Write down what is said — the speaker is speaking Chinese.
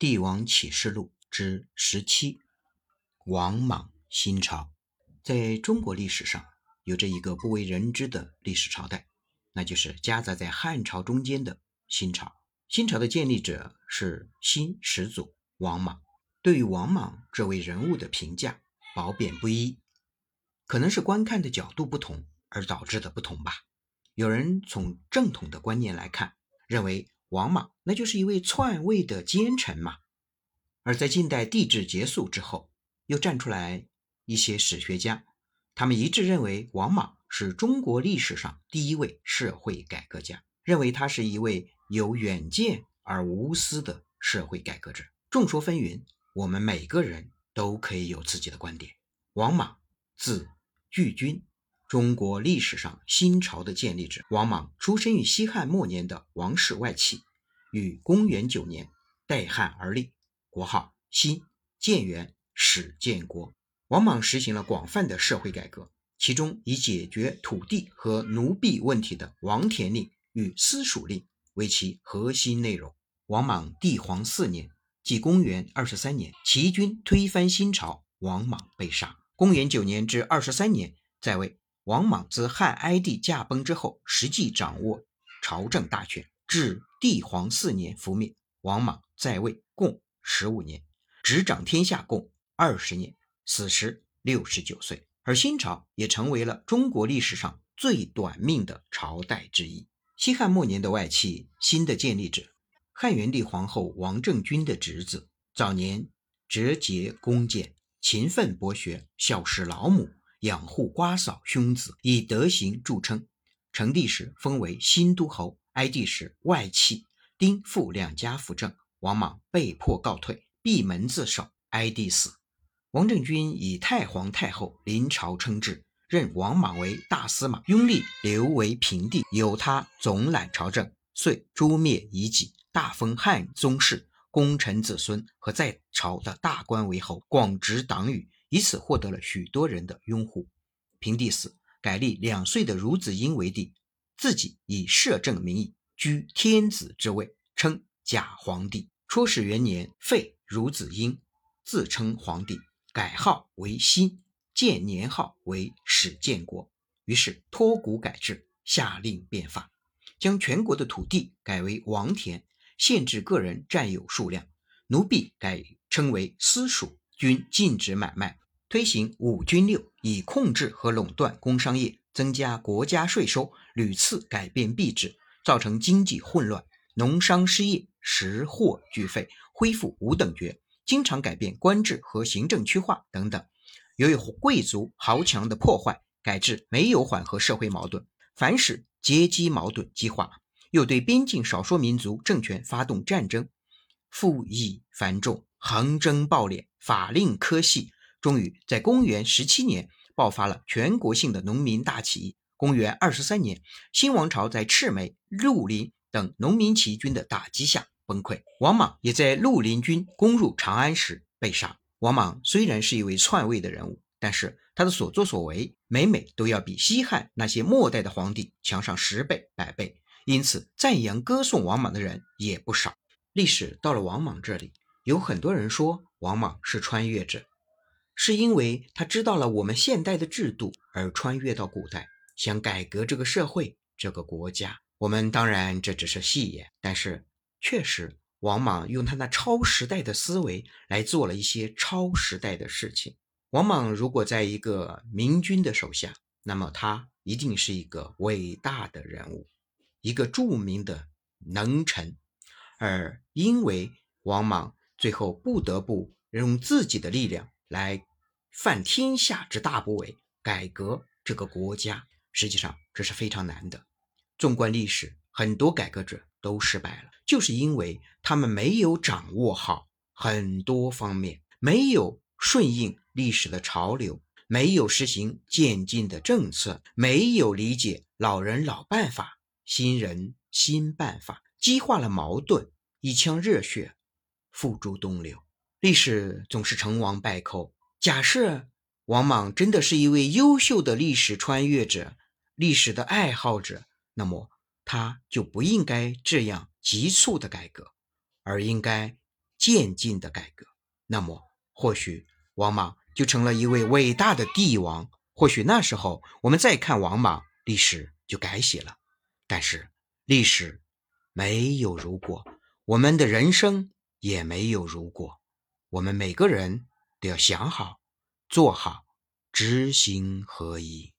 帝王启示录之十七：王莽新朝。在中国历史上，有着一个不为人知的历史朝代，那就是夹杂在汉朝中间的新朝。新朝的建立者是新始祖王莽。对于王莽这位人物的评价褒贬不一，可能是观看的角度不同而导致的不同吧。有人从正统的观念来看，认为。王莽那就是一位篡位的奸臣嘛，而在近代帝制结束之后，又站出来一些史学家，他们一致认为王莽是中国历史上第一位社会改革家，认为他是一位有远见而无私的社会改革者。众说纷纭，我们每个人都可以有自己的观点。王莽，字巨君。中国历史上新朝的建立者王莽，出生于西汉末年的王室外戚，于公元九年代汉而立，国号新，建元，始建国。王莽实行了广泛的社会改革，其中以解决土地和奴婢问题的王田令与私属令为其核心内容。王莽帝皇四年，即公元二十三年，齐军推翻新朝，王莽被杀。公元九年至二十三年，在位。王莽自汉哀帝驾崩之后，实际掌握朝政大权，至帝皇四年覆灭。王莽在位共十五年，执掌天下共二十年，死时六十九岁。而新朝也成为了中国历史上最短命的朝代之一。西汉末年的外戚，新的建立者，汉元帝皇后王政君的侄子，早年折节恭俭，勤奋博学，孝事老母。养护瓜嫂兄子，以德行著称。成帝时封为新都侯，哀帝时外戚丁父两家辅政，王莽被迫告退，闭门自守。哀帝死，王政君以太皇太后临朝称制，任王莽为大司马，拥立刘为平帝，由他总揽朝政，遂诛灭遗己，大封汉宗室功臣子孙和在朝的大官为侯，广植党羽。以此获得了许多人的拥护。平帝死，改立两岁的孺子婴为帝，自己以摄政名义居天子之位，称假皇帝。初始元年，废孺子婴，自称皇帝，改号为新，建年号为始建国。于是托古改制，下令变法，将全国的土地改为王田，限制个人占有数量，奴婢改称为私属，均禁止买卖。推行五军六，以控制和垄断工商业，增加国家税收，屡次改变币制，造成经济混乱，农商失业，食货俱废，恢复五等爵，经常改变官制和行政区划等等。由于贵族豪强的破坏，改制没有缓和社会矛盾，反使阶级矛盾激化，又对边境少数民族政权发动战争，赋役繁重，横征暴敛，法令苛细。终于在公元十七年爆发了全国性的农民大起义。公元二十三年，新王朝在赤眉、绿林等农民起义军的打击下崩溃。王莽也在绿林军攻入长安时被杀。王莽虽然是一位篡位的人物，但是他的所作所为每每都要比西汉那些末代的皇帝强上十倍、百倍，因此赞扬歌颂王莽的人也不少。历史到了王莽这里，有很多人说王莽是穿越者。是因为他知道了我们现代的制度，而穿越到古代，想改革这个社会、这个国家。我们当然这只是戏言，但是确实，王莽用他那超时代的思维来做了一些超时代的事情。王莽如果在一个明君的手下，那么他一定是一个伟大的人物，一个著名的能臣。而因为王莽最后不得不用自己的力量来。犯天下之大不韪，改革这个国家，实际上这是非常难的。纵观历史，很多改革者都失败了，就是因为他们没有掌握好很多方面，没有顺应历史的潮流，没有实行渐进的政策，没有理解老人老办法，新人新办法，激化了矛盾，一腔热血付诸东流。历史总是成王败寇。假设王莽真的是一位优秀的历史穿越者、历史的爱好者，那么他就不应该这样急促的改革，而应该渐进的改革，那么或许王莽就成了一位伟大的帝王。或许那时候我们再看王莽，历史就改写了。但是历史没有如果，我们的人生也没有如果。我们每个人都要想好、做好，知行合一。